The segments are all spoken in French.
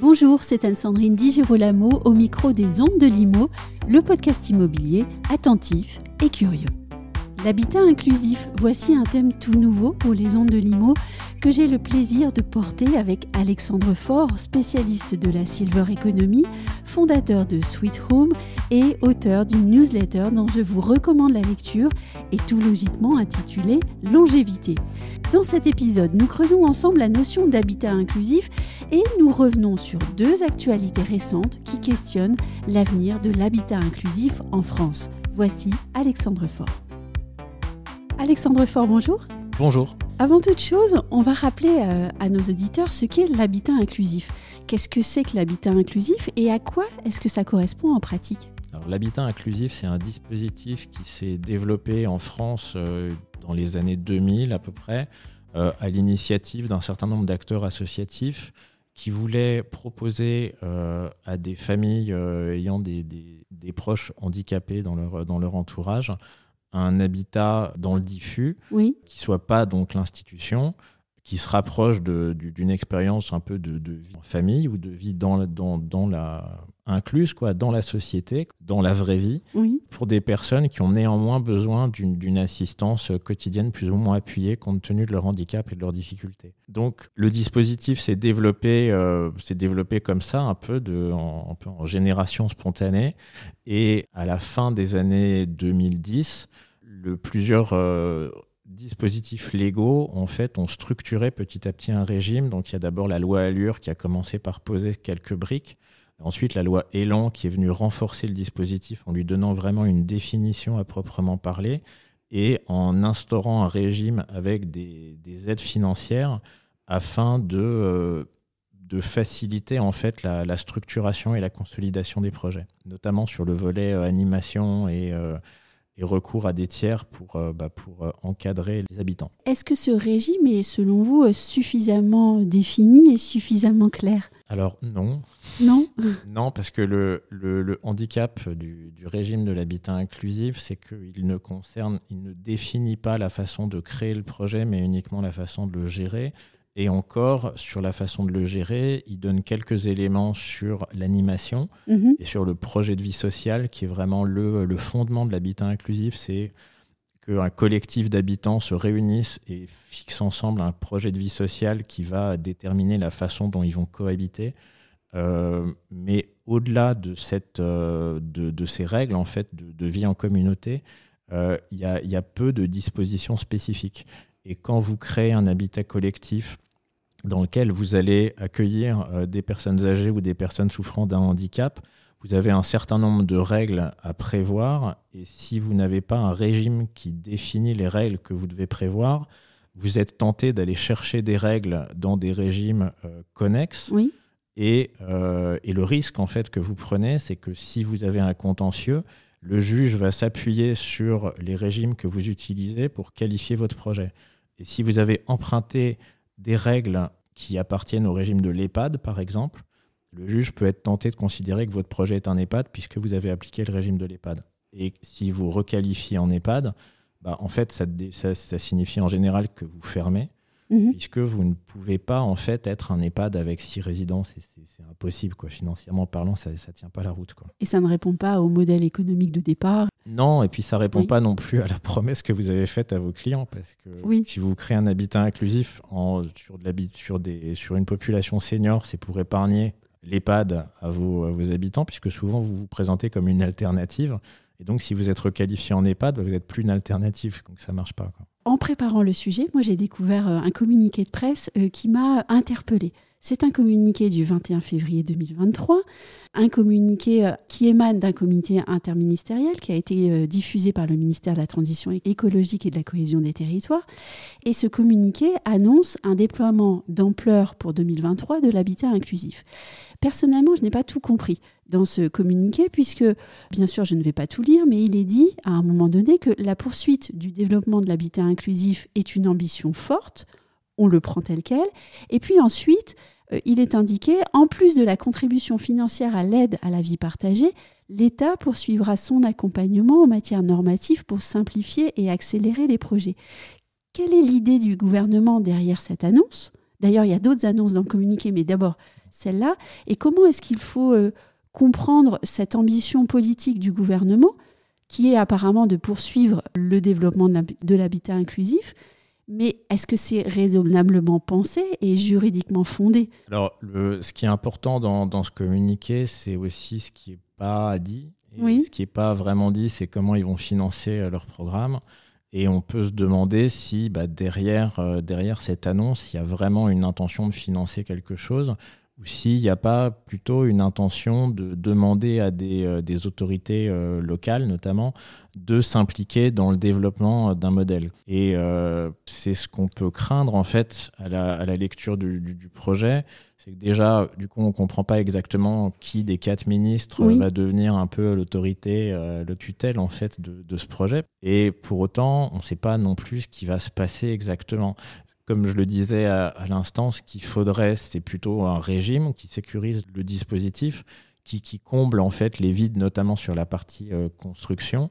Bonjour, c'est Anne-Sandrine Di Girolamo au micro des Ondes de Limo, le podcast immobilier attentif et curieux. L'habitat inclusif, voici un thème tout nouveau pour les Ondes de Limo que j'ai le plaisir de porter avec Alexandre Faure, spécialiste de la Silver Economy, fondateur de Sweet Home et auteur d'une newsletter dont je vous recommande la lecture et tout logiquement intitulée Longévité. Dans cet épisode, nous creusons ensemble la notion d'habitat inclusif et nous revenons sur deux actualités récentes qui questionnent l'avenir de l'habitat inclusif en France. Voici Alexandre Faure. Alexandre Faure, bonjour. Bonjour. Avant toute chose, on va rappeler euh, à nos auditeurs ce qu'est l'habitat inclusif. Qu'est-ce que c'est que l'habitat inclusif et à quoi est-ce que ça correspond en pratique? L'habitat inclusif, c'est un dispositif qui s'est développé en France euh, dans les années 2000 à peu près, euh, à l'initiative d'un certain nombre d'acteurs associatifs qui voulaient proposer à des familles ayant des, des, proches handicapés dans leur, dans leur entourage un habitat dans le diffus, oui. qui soit pas donc l'institution, qui se rapproche d'une expérience un peu de, vie en famille ou de vie dans, dans, dans la incluse quoi, dans la société, dans la vraie vie, oui. pour des personnes qui ont néanmoins besoin d'une assistance quotidienne plus ou moins appuyée compte tenu de leur handicap et de leurs difficultés. Donc le dispositif s'est développé, euh, développé comme ça, un peu, de, en, un peu en génération spontanée, et à la fin des années 2010, le, plusieurs euh, dispositifs légaux en fait ont structuré petit à petit un régime. Donc il y a d'abord la loi Allure qui a commencé par poser quelques briques. Ensuite, la loi Elan qui est venue renforcer le dispositif en lui donnant vraiment une définition à proprement parler et en instaurant un régime avec des, aides financières afin de, euh, faciliter en fait la, structuration et la consolidation des projets, notamment sur le volet euh, animation et et recours à des tiers pour, euh, bah, pour euh, encadrer les habitants. Est-ce que ce régime est, selon vous, euh, suffisamment défini et suffisamment clair? Alors non. Non? Non, parce que le, le, handicap du, du, régime de l'habitat inclusif, c'est qu'il ne concerne, il ne définit pas la façon de créer le projet, mais uniquement la façon de le gérer. Et encore, sur la façon de le gérer, il donne quelques éléments sur l'animation mhm. et sur le projet de vie sociale, qui est vraiment le, le fondement de l'habitat inclusif. C'est qu'un collectif d'habitants se réunisse et fixe ensemble un projet de vie sociale qui va déterminer la façon dont ils vont cohabiter. Euh, mais au-delà de, cette, euh, de, de, ces règles en fait, de, de vie en communauté, euh, il y, a, peu de dispositions spécifiques. Et quand vous créez un habitat collectif dans lequel vous allez accueillir euh, des personnes âgées ou des personnes souffrant d'un handicap, vous avez un certain nombre de règles à prévoir. Et si vous n'avez pas un régime qui définit les règles que vous devez prévoir, vous êtes tenté d'aller chercher des règles dans des régimes euh, connexes. Oui. Et, euh, et, le risque en fait que vous prenez, c'est que si vous avez un contentieux, le juge va s'appuyer sur les régimes que vous utilisez pour qualifier votre projet. Et si vous avez emprunté des règles qui appartiennent au régime de l'EHPAD, par exemple, le juge peut être tenté de considérer que votre projet est un EHPAD puisque vous avez appliqué le régime de l'EHPAD. Et si vous requalifiez en EHPAD, bah, en fait, ça, ça, signifie en général que vous fermez, mhm. puisque vous ne pouvez pas en fait être un EHPAD avec six résidences. C'est impossible, quoi. financièrement parlant, ça ne tient pas la route. Quoi. Et ça ne répond pas au modèle économique de départ non, et puis ça répond pas non plus à la promesse que vous avez faite à vos clients, parce que si vous créez un habitat inclusif en, sur, de sur, des, sur une population senior, c'est pour épargner l'EHPAD à vos, à vos habitants, puisque souvent vous vous présentez comme une alternative. Et donc, si vous êtes requalifié en EHPAD, vous n'êtes plus une alternative, donc ça ne marche pas. En préparant le sujet, moi j'ai découvert euh, un communiqué de presse euh, qui m'a interpellée. C'est un communiqué du 21 février 2023, un communiqué euh, qui émane d'un comité interministériel qui a été euh, diffusé par le ministère de la Transition écologique et de la cohésion des territoires. Et ce communiqué annonce un déploiement d'ampleur pour 2023 de l'habitat inclusif. Personnellement, je n'ai pas tout compris dans ce communiqué, puisque, bien sûr, je ne vais pas tout lire, mais il est dit à un moment donné que la poursuite du développement de l'habitat inclusif est une ambition forte on le prend tel quel. Et puis ensuite, euh, il est indiqué, en plus de la contribution financière à l'aide à la vie partagée, l'État poursuivra son accompagnement en matière normative pour simplifier et accélérer les projets. Quelle est l'idée du gouvernement derrière cette annonce? D'ailleurs, il y a d'autres annonces dans le communiqué, mais d'abord celle-là. Et comment est-ce qu'il faut euh, comprendre cette ambition politique du gouvernement, qui est apparemment de poursuivre le développement de l'habitat inclusif? Mais est-ce que c'est raisonnablement pensé et juridiquement fondé? Alors, ce qui est important dans, ce communiqué, c'est aussi ce qui n'est pas dit. Et Ce qui n'est pas vraiment dit, c'est comment ils vont financer euh, leur programme. Et on peut se demander si bah, derrière, euh, derrière cette annonce, il y a vraiment une intention de financer quelque chose ou s'il n'y a pas plutôt une intention de demander à des, euh, des autorités euh, locales, notamment, de s'impliquer dans le développement d'un modèle. Et euh, c'est ce qu'on peut craindre, en fait, à la, à la lecture du, du, projet. C'est que déjà, du coup, on ne comprend pas exactement qui des quatre ministres va devenir un peu l'autorité, le tutelle, en fait, de, de ce projet. Et pour autant, on ne sait pas non plus ce qui va se passer exactement comme je le disais à, l'instant, ce qu'il faudrait, c'est plutôt un régime qui sécurise le dispositif, qui, comble en fait les vides, notamment sur la partie euh, construction.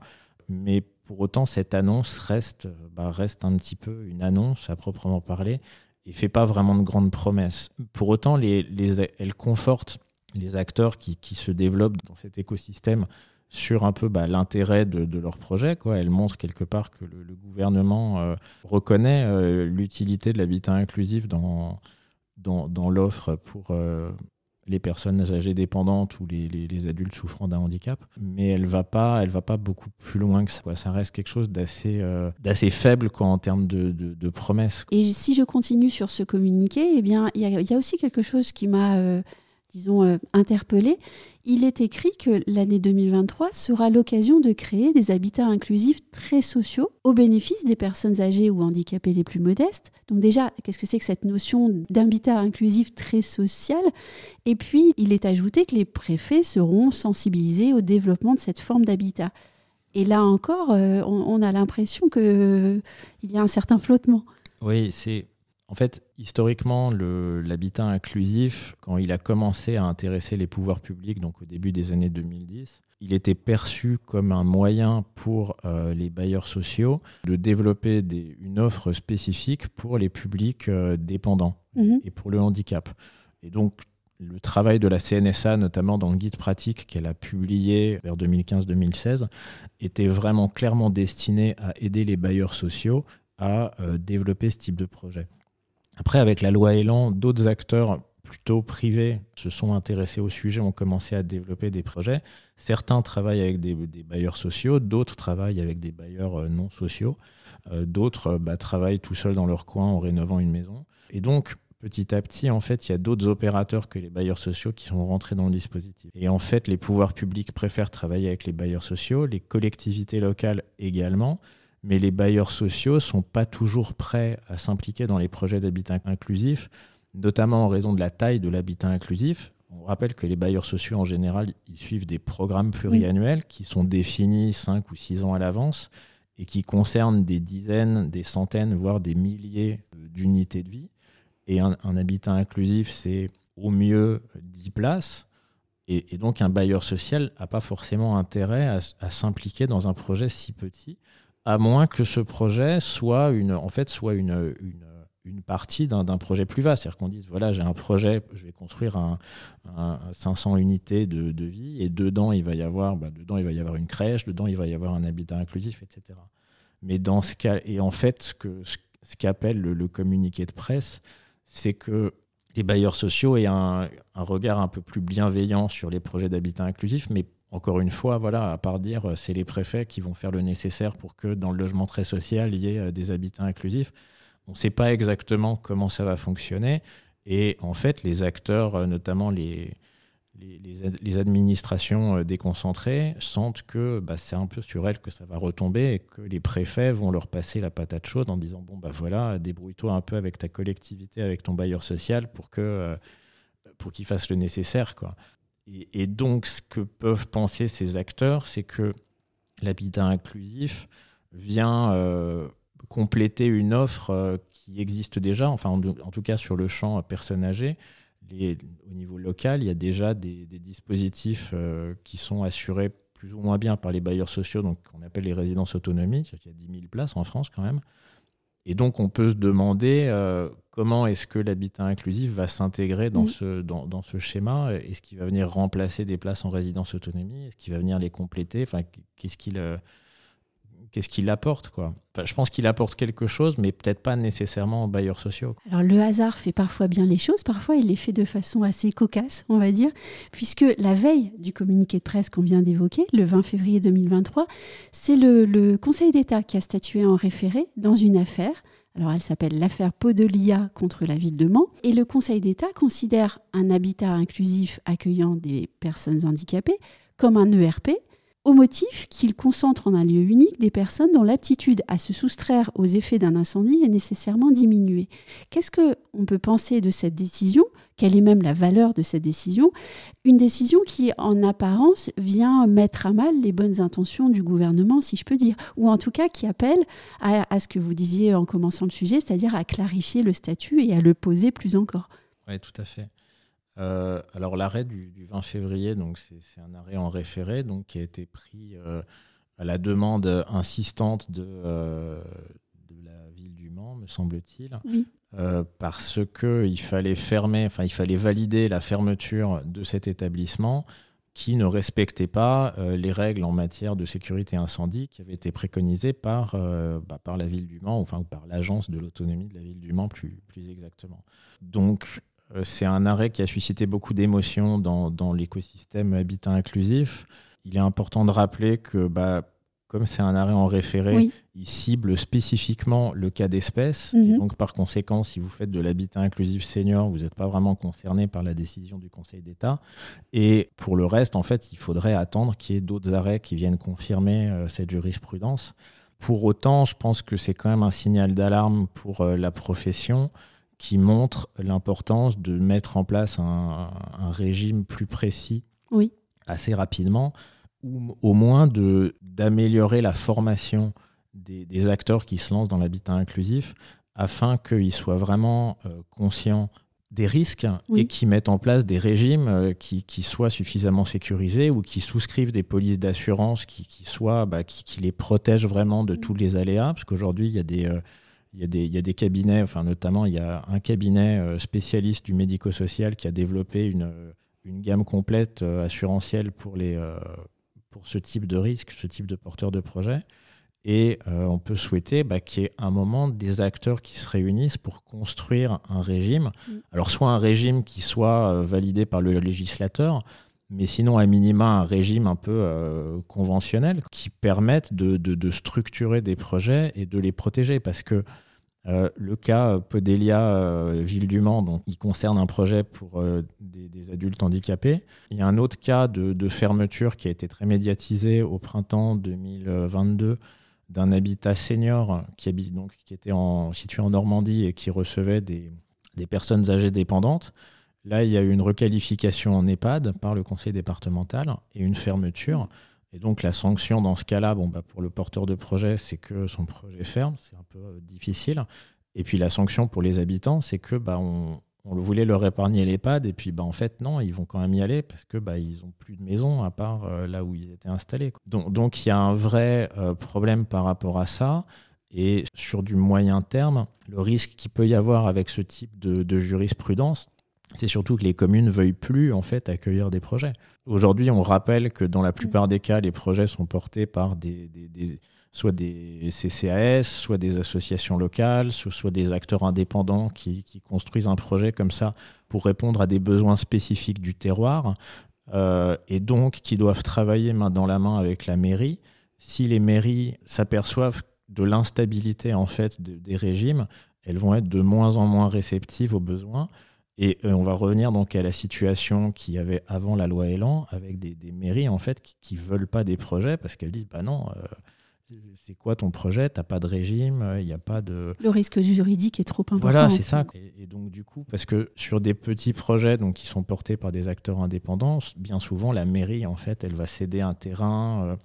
Mais pour autant, cette annonce reste, bah, reste un petit peu une annonce à proprement parler et fait pas vraiment de grandes promesses. Pour autant, elle conforte les acteurs qui se développent dans cet écosystème sur un peu bah, l'intérêt de, leur projet. Quoi. Elle montre quelque part que le, gouvernement euh, reconnaît euh, l'utilité de l'habitat inclusif dans, dans, l'offre pour euh, les personnes âgées dépendantes ou les, adultes souffrant d'un handicap. Mais elle ne va, pas, elle va pas beaucoup plus loin que ça. Ça reste quelque chose d'assez, d'assez faible quoi, en termes de, promesses. Et si je continue sur ce communiqué, eh il y, a aussi quelque chose qui m'a disons, euh, interpellé, il est écrit que l'année 2023 sera l'occasion de créer des habitats inclusifs très sociaux au bénéfice des personnes âgées ou handicapées les plus modestes. Donc déjà, qu'est-ce que c'est que cette notion d'habitat inclusif très social? Et puis, il est ajouté que les préfets seront sensibilisés au développement de cette forme d'habitat. Et là encore, euh, on, a l'impression qu'il y a un certain flottement. Oui, c'est en fait, historiquement, l'habitat inclusif, quand il a commencé à intéresser les pouvoirs publics, donc au début des années 2010, il était perçu comme un moyen pour euh, les bailleurs sociaux de développer une offre spécifique pour les publics euh, dépendants mhm. et pour le handicap. Et donc, le travail de la CNSA, notamment dans le guide pratique qu'elle a publié vers 2015-2016, était vraiment clairement destiné à aider les bailleurs sociaux à euh, développer ce type de projet. Après, avec la loi Elan, d'autres acteurs plutôt privés se sont intéressés au sujet, ont commencé à développer des projets. Certains travaillent avec des, bailleurs sociaux, d'autres travaillent avec des bailleurs euh, non sociaux, euh, d'autres euh, bah, travaillent tout seuls dans leur coin en rénovant une maison. Et donc, petit à petit, en fait, il y a d'autres opérateurs que les bailleurs sociaux qui sont rentrés dans le dispositif. Et en fait, les pouvoirs publics préfèrent travailler avec les bailleurs sociaux, les collectivités locales également mais les bailleurs sociaux sont pas toujours prêts à s'impliquer dans les projets d'habitat inclusif, notamment en raison de la taille de l'habitat inclusif. On rappelle que les bailleurs sociaux, en général, ils suivent des programmes pluriannuels qui sont définis 5 ou 6 ans à l'avance et qui concernent des dizaines, des centaines, voire des milliers d'unités de vie. Et un, habitat inclusif, c'est au mieux 10 places. Et, donc un bailleur social n'a pas forcément intérêt à s'impliquer dans un projet si petit à moins que ce projet soit une, en fait, soit une, une, partie d'un projet plus vaste. C'est-à-dire qu'on dise, voilà, j'ai un projet, je vais construire un, 500 unités de, de, vie, et dedans, il va y avoir, bah, dedans, il va y avoir une crèche, dedans, il va y avoir un habitat inclusif, etc. Mais dans ce cas, et en fait, ce que ce qu'appelle le, le, communiqué de presse, c'est que les bailleurs sociaux aient un, un, regard un peu plus bienveillant sur les projets d'habitat inclusif, mais encore une fois, voilà, à part dire euh, c'est les préfets qui vont faire le nécessaire pour que dans le logement très social, il y ait euh, des habitats inclusifs. On ne sait pas exactement comment ça va fonctionner. Et en fait, les acteurs, euh, notamment les, les, administrations déconcentrées, sentent que bah, c'est un peu sur elles que ça va retomber et que les préfets vont leur passer la patate chaude en disant bon, bah voilà, débrouille-toi un peu avec ta collectivité, avec ton bailleur social pour que. pour qu'il fasse le nécessaire. Quoi. Et, donc, ce que peuvent penser ces acteurs, c'est que l'habitat inclusif vient euh, compléter une offre euh, qui existe déjà, enfin en, tout cas sur le champ personnes âgées. au niveau local, il y a déjà des, dispositifs qui sont assurés plus ou moins bien par les bailleurs sociaux, donc qu'on appelle les résidences autonomie. Il y a 10 000 places en France quand même. Et donc, on peut se demander euh, comment est-ce que l'habitat inclusif va s'intégrer dans, ce, dans, dans, ce schéma? Est-ce qu'il va venir remplacer des places en résidence autonomie? Est-ce qu'il va venir les compléter? Enfin, Qu'est-ce qu'il euh, qu'est-ce qu'il apporte quoi? Je pense qu'il apporte quelque chose, mais peut-être pas nécessairement aux bailleurs sociaux. Alors le hasard fait parfois bien les choses, parfois il les fait de façon assez cocasse, on va dire, puisque la veille du communiqué de presse qu'on vient d'évoquer, le 20 février 2023, c'est le, le Conseil d'État qui a statué en référé dans une affaire. Alors elle s'appelle l'affaire Podelia contre la ville de Mans. Et le Conseil d'État considère un habitat inclusif accueillant des personnes handicapées comme un ERP au motif qu'il concentre en un lieu unique des personnes dont l'aptitude à se soustraire aux effets d'un incendie est nécessairement diminuée. Qu'est-ce qu'on peut penser de cette décision? Quelle est même la valeur de cette décision? Une décision qui, en apparence, vient mettre à mal les bonnes intentions du gouvernement, si je peux dire, ou en tout cas qui appelle à, à ce que vous disiez en commençant le sujet, c'est-à-dire à clarifier le statut et à le poser plus encore. Oui, tout à fait. Euh, alors l'arrêt du, 20 février, donc c'est un arrêt en référé, donc qui a été pris euh, à la demande insistante de, euh, de, la ville du Mans, me semble-t-il, parce que il fallait fermer, enfin il fallait valider la fermeture de cet établissement qui ne respectait pas les règles en matière de sécurité incendie qui avaient été préconisées par, bah, par la ville du Mans, enfin par l'agence de l'autonomie de la ville du Mans plus, plus exactement. Donc c'est un arrêt qui a suscité beaucoup d'émotions dans, l'écosystème habitat inclusif. Il est important de rappeler que, bah, comme c'est un arrêt en référé, il cible spécifiquement le cas d'espèce. Mhm. Donc, par conséquent, si vous faites de l'habitat inclusif senior, vous n'êtes pas vraiment concerné par la décision du Conseil d'État. Et pour le reste, en fait, il faudrait attendre qu'il y ait d'autres arrêts qui viennent confirmer euh, cette jurisprudence. Pour autant, je pense que c'est quand même un signal d'alarme pour euh, la profession qui montre l'importance de mettre en place un, régime plus précis oui. assez rapidement, ou au moins d'améliorer la formation des, acteurs qui se lancent dans l'habitat inclusif afin qu'ils soient vraiment euh, conscients des risques et qui mettent en place des régimes euh, qui, qui, soient suffisamment sécurisés ou qui souscrivent des polices d'assurance qui, qui, soient, bah, qui, les protègent vraiment de tous les aléas. Parce qu'aujourd'hui, il y a des... Euh, il y, a des, il y, a des, cabinets, enfin notamment il y a un cabinet euh, spécialiste du médico-social qui a développé une, une gamme complète euh, assurantielle pour, les, euh, pour ce type de risque, ce type de porteur de projet. Et on peut souhaiter bah, qu'il y ait un moment des acteurs qui se réunissent pour construire un régime. Mm. Alors soit un régime qui soit validé par le législateur, mais sinon à minima un régime un peu conventionnel qui permette de, structurer des projets et de les protéger. Parce que euh, le cas Podelia euh, Ville du Mans, donc, il concerne un projet pour euh, des, adultes handicapés. Il y a un autre cas de, fermeture qui a été très médiatisé au printemps 2022 d'un habitat senior qui, était situé en Normandie et qui recevait des personnes âgées dépendantes. Là, il y a eu une requalification en EHPAD par le conseil départemental et une fermeture. Et donc la sanction dans ce cas-là, bon, bah, pour le porteur de projet, c'est que son projet ferme, c'est un peu euh, difficile. Et puis la sanction pour les habitants, c'est que bah, on, voulait leur épargner l'EHPAD, et puis bah, en fait non, ils vont quand même y aller parce que bah, ils n'ont plus de maison à part euh, là où ils étaient installés. Donc il y a un vrai euh, problème par rapport à ça. Et sur du moyen terme, le risque qu'il peut y avoir avec ce type de jurisprudence, c'est surtout que les communes veuillent plus en fait accueillir des projets. Aujourd'hui, on rappelle que dans la plupart des cas, les projets sont portés par des, soit des CCAS, soit des associations locales, soit des acteurs indépendants qui, construisent un projet comme ça pour répondre à des besoins spécifiques du terroir, euh, et donc qui doivent travailler main dans la main avec la mairie. Si les mairies s'aperçoivent de l'instabilité en fait des régimes, elles vont être de moins en moins réceptives aux besoins. Et euh, on va revenir donc à la situation qu'il y avait avant la loi Elan, avec des, mairies en fait qui, ne veulent pas des projets parce qu'elles disent bah non, euh, c'est quoi ton projet? T'as pas de régime, il euh, n'y a pas de. Le risque juridique est trop important. Voilà, c'est ça. Et, donc du coup, parce que sur des petits projets donc qui sont portés par des acteurs indépendants, bien souvent la mairie en fait, elle va céder un terrain.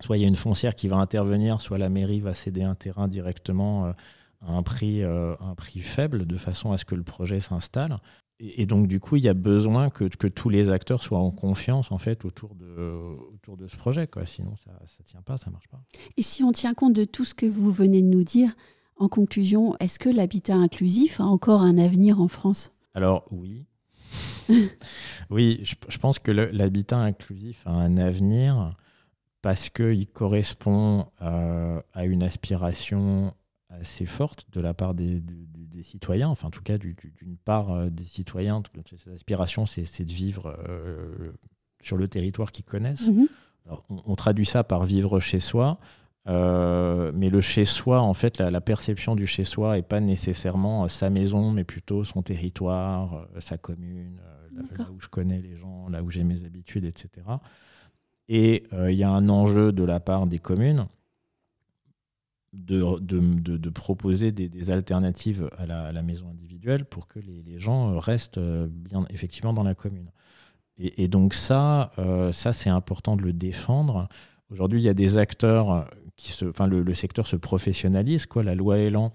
soit il y a une foncière qui va intervenir, soit la mairie va céder un terrain directement à un prix, un prix faible de façon à ce que le projet s'installe. et, donc, du coup, il y a besoin que, que, tous les acteurs soient en confiance en fait autour de, autour de ce projet. Quoi. Sinon, ça ne tient pas, ça ne marche pas. Et si on tient compte de tout ce que vous venez de nous dire, en conclusion, est-ce que l'habitat inclusif a encore un avenir en France? Alors, oui. oui, je, pense que l'habitat inclusif a un avenir parce qu'il correspond euh, à une aspiration assez forte de la part des, citoyens, enfin en tout cas d'une part euh, des citoyens. Cette aspiration, c'est de vivre euh, sur le territoire qu'ils connaissent. Mhm. on, traduit ça par vivre chez soi, euh, mais le chez soi, en fait, la, perception du chez soi n'est pas nécessairement sa maison, mais plutôt son territoire, sa commune, là, où je connais les gens, là où j'ai mes habitudes, etc. Et il y a un enjeu de la part des communes de, de, de, proposer des, alternatives à la, maison individuelle pour que les, gens restent euh, bien effectivement dans la commune. Et, donc ça, euh, ça c'est important de le défendre. Aujourd'hui, il y a des acteurs qui se, enfin le, secteur se professionnalise. Quoi, la loi Elan,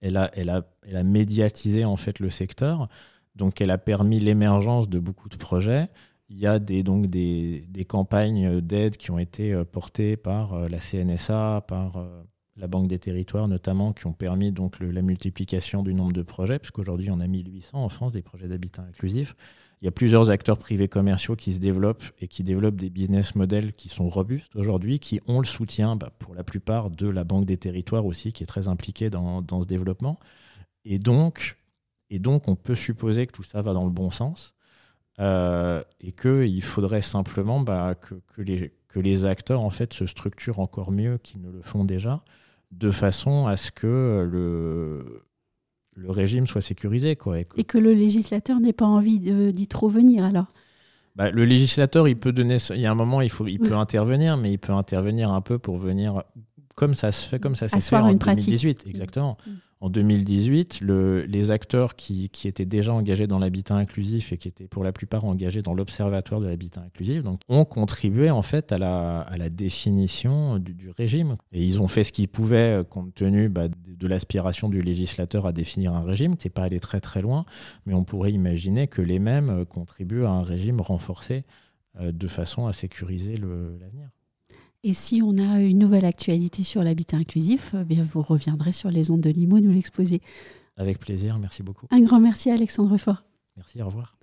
elle a, elle a, elle a médiatisé en fait le secteur, donc elle a permis l'émergence de beaucoup de projets. Il y a des, donc des campagnes d'aide qui ont été euh, portées par la CNSA, par la Banque des territoires notamment, qui ont permis donc la multiplication du nombre de projets, puisqu'aujourd'hui on a 1800 en France des projets d'habitat inclusif. Il y a plusieurs acteurs privés commerciaux qui se développent et qui développent des business models qui sont robustes aujourd'hui, qui ont le soutien bah, pour la plupart de la Banque des territoires aussi, qui est très impliquée dans, ce développement. Et donc, et donc on peut supposer que tout ça va dans le bon sens. Euh, et qu'il faudrait simplement bah, que, les, que les acteurs en fait se structurent encore mieux qu'ils ne le font déjà de façon à ce que le, le régime soit sécurisé. Quoi. Et que le législateur n'ait pas envie d'y trop venir alors? Bah, Le législateur, il peut donner. Il y a un moment, il, faut, il peut intervenir, mais il peut intervenir un peu pour venir. Comme ça se fait, comme ça s'est fait en 2018, exactement. Mm. En 2018, le, les acteurs qui, étaient déjà engagés dans l'habitat inclusif et qui étaient pour la plupart engagés dans l'observatoire de l'habitat inclusif ont contribué en fait à la, définition du, régime. Et ils ont fait ce qu'ils pouvaient euh, compte tenu bah, de, l'aspiration du législateur à définir un régime. C'est pas aller très très loin, mais on pourrait imaginer que les mêmes euh, contribuent à un régime renforcé euh, de façon à sécuriser l'avenir. Et si on a une nouvelle actualité sur l'habitat inclusif, eh bien vous reviendrez sur les ondes de Limo nous l'exposer. Avec plaisir, merci beaucoup. Un grand merci à Alexandre Fort. Merci, au revoir.